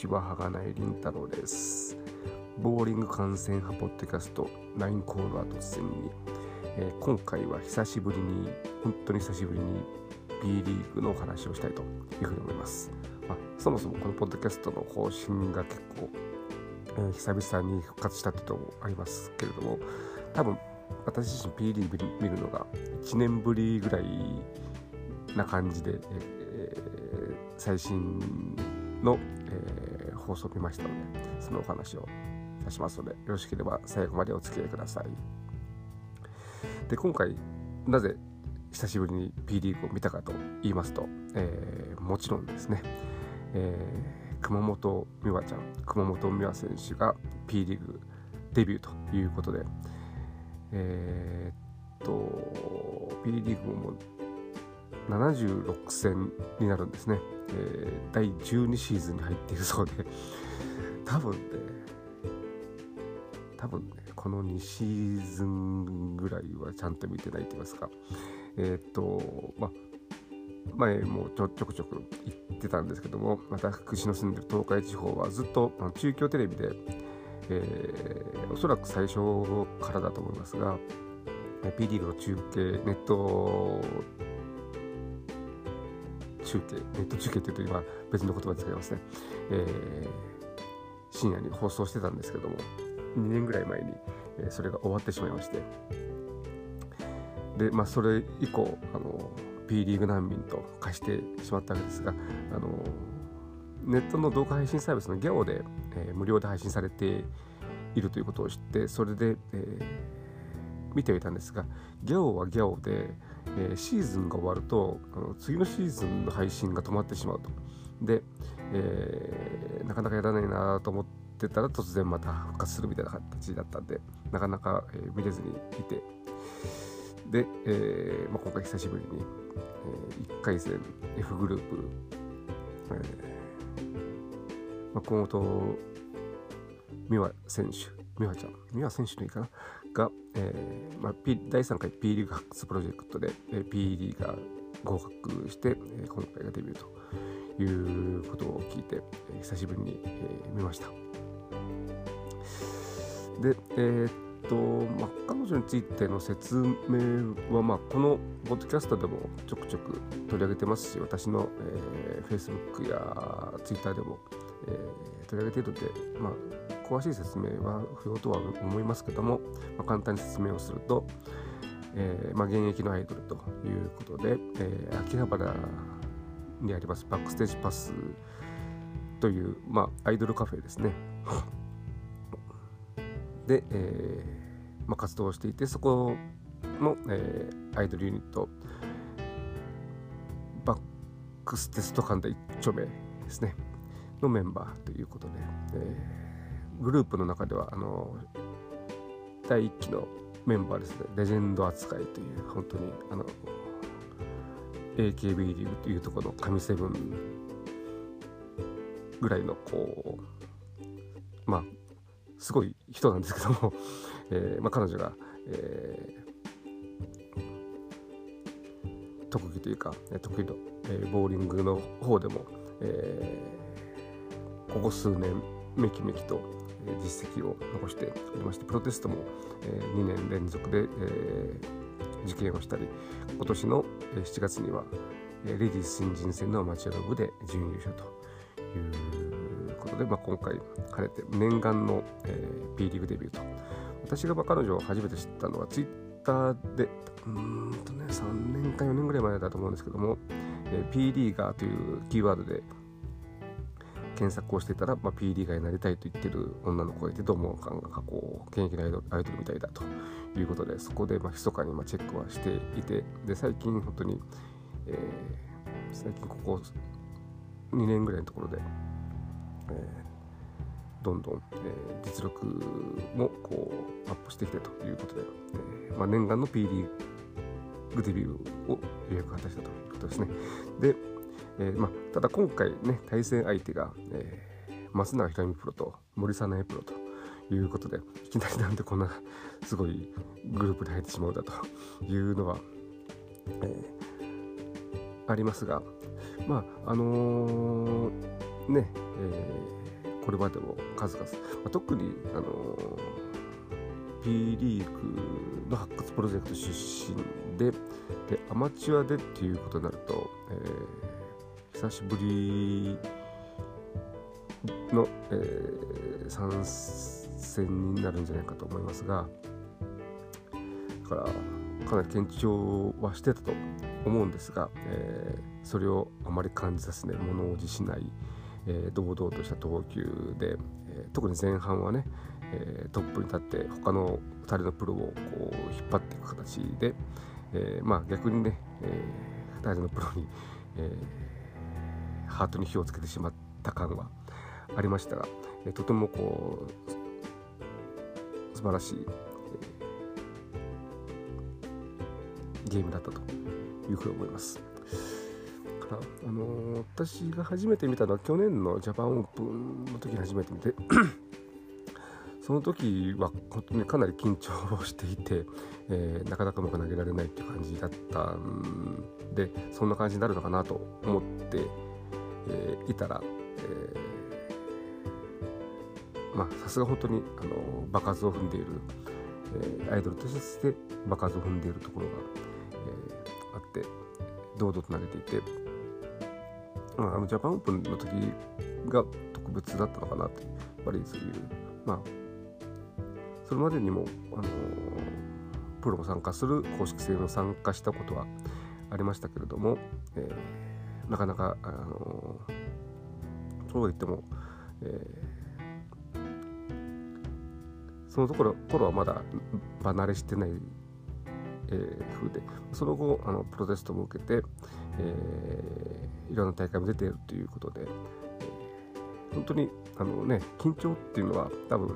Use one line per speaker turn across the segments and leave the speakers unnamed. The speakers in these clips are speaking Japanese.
ちは、はがないりんたろです。ボーリング観戦派ポッドキャスト、ナインコールは突然に、えー、今回は久しぶりに、本当に久しぶりに B リーグのお話をしたいというふうに思います。まあ、そもそもこのポッドキャストの更新が結構、えー、久々に復活したっていうのもありますけれども、多分私自身 B リーグ見るのが1年ぶりぐらいな感じで、えー、最新の、えー、放送を見ましたのでそのお話をいたしますのでよろしければ最後までお付き合いください。で今回なぜ久しぶりに P リーグを見たかと言いますと、えー、もちろんですね、えー、熊本美和ちゃん熊本美和選手が P リーグデビューということでえー、っと P リーグも76戦になるんですね、えー、第12シーズンに入っているそうで。多分ね多分ねこの2シーズンぐらいはちゃんと見てないと言いますか。えー、っとまあ前もちょちょくちょく言ってたんですけども私の住んでる東海地方はずっと中京テレビで、えー、おそらく最初からだと思いますが P リーグの中継ネット中継ネット中継というと今別の言葉で使いますね、えー、深夜に放送してたんですけども2年ぐらい前に、え、それが終わってしまいまして。でまあそれ以降あの P リーグ難民と化してしまったわけですがあのネットの動画配信サービスの GAO で、えー、無料で配信されているということを知ってそれで、えー、見てはいたんですが GAO は GAO でえー、シーズンが終わるとあの次のシーズンの配信が止まってしまうと。で、えー、なかなかやらないなと思ってたら突然また復活するみたいな形だったんでなかなか、えー、見れずにいてで、えーまあ、今回久しぶりに、えー、1回戦 F グループ、えーまあ、熊本美和選手美和ちゃん美和選手のいいかな？が、えーまあ、P、第3回 P リーグ発掘プロジェクトで、えー、P リーガー合格して、えー、今回がデビューということを聞いて、えー、久しぶりに、えー、見ました。で、えー、っと、まあ、彼女についての説明は、まあ、このポッドキャストでもちょくちょく取り上げてますし、私の、えー、Facebook や Twitter でも、えー、取り上げているので、まあ、詳しい説明は不要とは思いますけども、まあ、簡単に説明をすると、えーまあ、現役のアイドルということで、えー、秋葉原にありますバックステージパスという、まあ、アイドルカフェですね。で、えーまあ、活動していてそこの、えー、アイドルユニットバックステスト館で一丁目ですねのメンバーということで、えーグループの中ではあの第1期のメンバーですね。レジェンド扱いという本当にあの AKB リーグというところの神セブンぐらいのこうまあすごい人なんですけども、えーまあ、彼女が、えー、特技というか得意の、えー、ボーリングの方でも、えー、ここ数年めきめきと実績を残しておりましてプロテストも2年連続で受験をしたり今年の7月にはレディース新人戦のアマチュアの部で準優勝ということで、まあ、今回兼ねて念願の、えー、P リーグデビューと。私が彼女を初めて知ったのはツイッターでうんとね3年か4年ぐらい前だと思うんですけども、P リーガーというキーワードで検索をしてたら、まあ、P リーガーになりたいと言ってる女の子がいてどうもなんかこう現役のアイドアイドルみたいだということでそこでまあ密かにまあチェックはしていてで最近本当に、えー、最近ここ2年ぐらいのところで、えー、どんどん、えー、実力もこうアップしてきてということで、えーまあ、念願の P リーグデビューを予約果たしたということですね。で、えーま、ただ今回ね対戦相手が、えー、増永ひろみプロと森早苗プロということでいきなりなんでこんなすごいグループに入ってしまうんだというのは、えー、ありますがまああのー、ね、えこれまでも数々、まあ、特にあの P リーグの発掘プロジェクト出身ででアマチュアでっていうことになると、えー、久しぶりの、えー、参戦になるんじゃないかと思いますがだからかなり緊張はしてたと思うんですが、えー、それをあまり感じさせない物おじしない、えー、堂々とした投球で、えー、特に前半はね、えトップに立って他の2人のプロをこう引っ張っていく形で、えまあ逆にね、え2人のプロに、えハートに火をつけてしまった感はありましたが、えとてもこう素晴らしい、ゲームだったというふうに思います。からあのー、私が初めて見たのは去年のジャパンオープンの時に初めて見て その時は本当にかなり緊張をしていて、えー、なかなかうまく投げられないっていう感じだったんでそんな感じになるのかなと思って、えー、いたら、えー、まあさすが本当にあの場数を踏んでいる、えー、アイドルとして場数を踏んでいるところが、えー、あって堂々と投げていて、まあ、あのジャパンオープンの時が特別だったのかなとやっぱりそういうまあそれまでにも、あのプロも参加する公式戦を参加したことはありましたけれども、えー、なかなか、あのそう言っても、えー、そのところ頃はまだ離れしてないえー、風でその後あのプロテストも受けて、えー、いろんな大会も出ているということで、本当にあの、ね、緊張っていうのは多分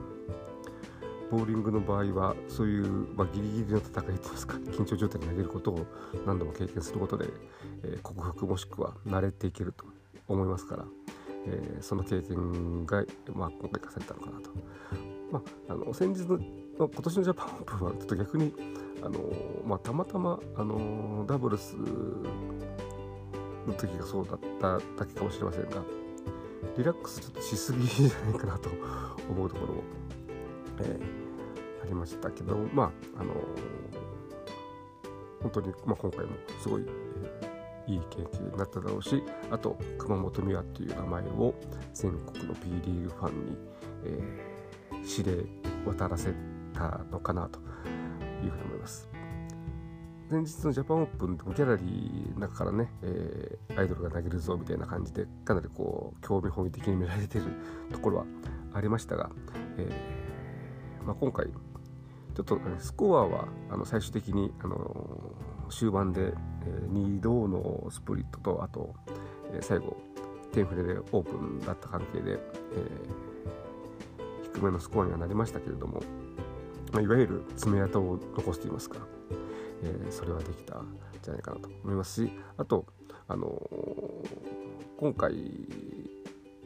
ボーリングの場合はそういう、まあ、ギリギリの戦いといいますか緊張状態に投げることを何度も経験することで、えー、克服もしくは慣れていけると思いますから、えー、その経験が、まあ、今回生かされたのかなと。まあ、あの先日の今年のジャパンオープンはちょっと逆にあのまあ、たまたまあのダブルスの時がそうだっただけかもしれませんがリラックスちょっとしすぎじゃないかなと思うところも、えー、ありましたけどまああの本当に、まあ、今回もすごい、えー、いい経験になっただろうしあと熊本美和っていう名前を全国の P リーグファンに、えー、知れ渡らせたのかなというふうに思います。前日のジャパンオープンでもギャラリーの中からね、えー、アイドルが投げるぞみたいな感じでかなりこう興味本位的に見られてるところはありましたが、えー、まあ、今回ちょっと、ねスコアはあの最終的に、あの終盤で、えー、2度のスプリットとあと、え最後テンフレでオープンだった関係で、え低めのスコアにはなりましたけれども、まあ、いわゆる爪痕を残すといいますか、えー、それはできたんじゃないかなと思いますしあと、あのー、今回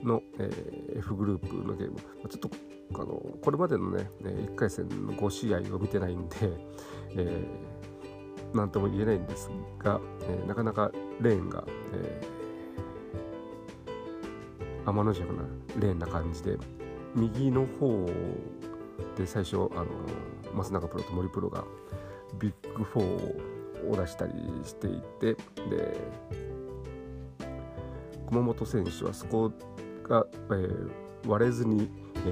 の、え、F グループのゲームちょっとあのこれまでのね1回戦の5試合を見てないんで、えー、なんとも言えないんですが、えー、なかなかレーンが、えー、天の弱なレーンな感じで右の方で最初あの増永プロと森プロがビッグ4を出したりしていてで熊本選手はそこが、えー、割れずに、え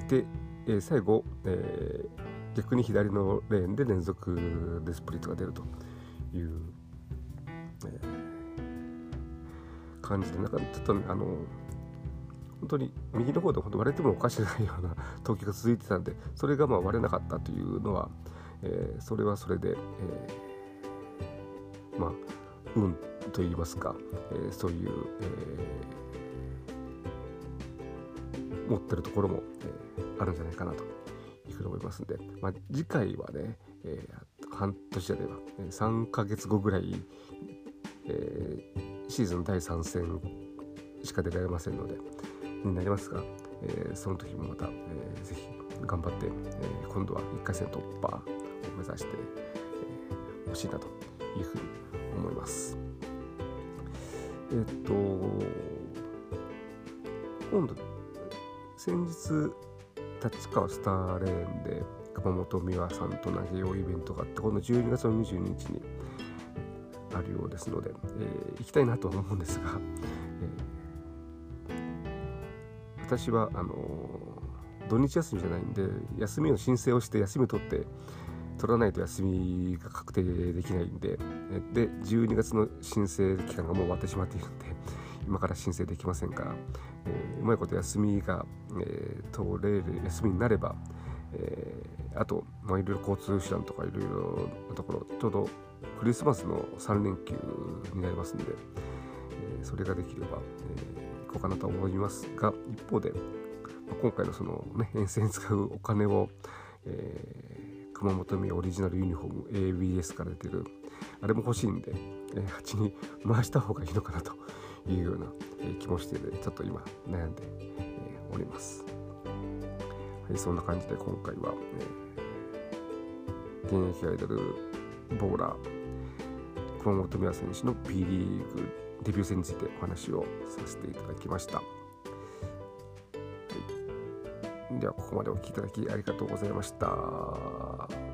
ー、で、えー、最後、えー、逆に左のレーンで連続でスプリットが出るという、えー、感じでなんかちょっとあの本当に右の方で割れてもおかしくないような 投球が続いてたんでそれがまあ割れなかったというのは、えー、それはそれで、えー、まあ運といいますか、えー、そういう、えー、持ってるところも、えー、あるんじゃないかなというふうに思いますんで、まあ、次回はね、えー、半年じゃねえば3ヶ月後ぐらい、えー、シーズン第3戦しか出られませんので、になりますが、えー、その時もまた、えー、ぜひ頑張って、えー、今度は1回戦突破を目指してほ、えー、しいなというふうに思います。えっと今度先日立川スターレーンで熊本美和さんと投げようイベントがあって今度12月の22日にあるようですので、えー、行きたいなとは思うんですが、えー、私はあのー、土日休みじゃないんで休みの申請をして休みを取って取らないと休みが確定できないんでで12月の申請期間がもう終わってしまっているんで今から申請できませんから、えー、うまいこと休みが、えー、取れる休みになれば、えー、あと、まあ、いろいろ交通手段とかいろいろなところちょうどクリスマスの3連休になりますので、えー、それができれば、えー、行こうかなと思います。が一方で、まあ、今回のその、ね、遠征に使うお金を、えー、熊本名オリジナルユニフォーム ABS から出てるあれも欲しいんで、えー、蜂に回した方がいいのかなというような、え、気もしてちょっと今悩んで、おります。はい、そんな感じで今回は、え、現役アイドルボーラー熊本美和選手の P リーグデビュー戦についてお話をさせていただきました。はい、ではここまでお聴きいただきありがとうございました。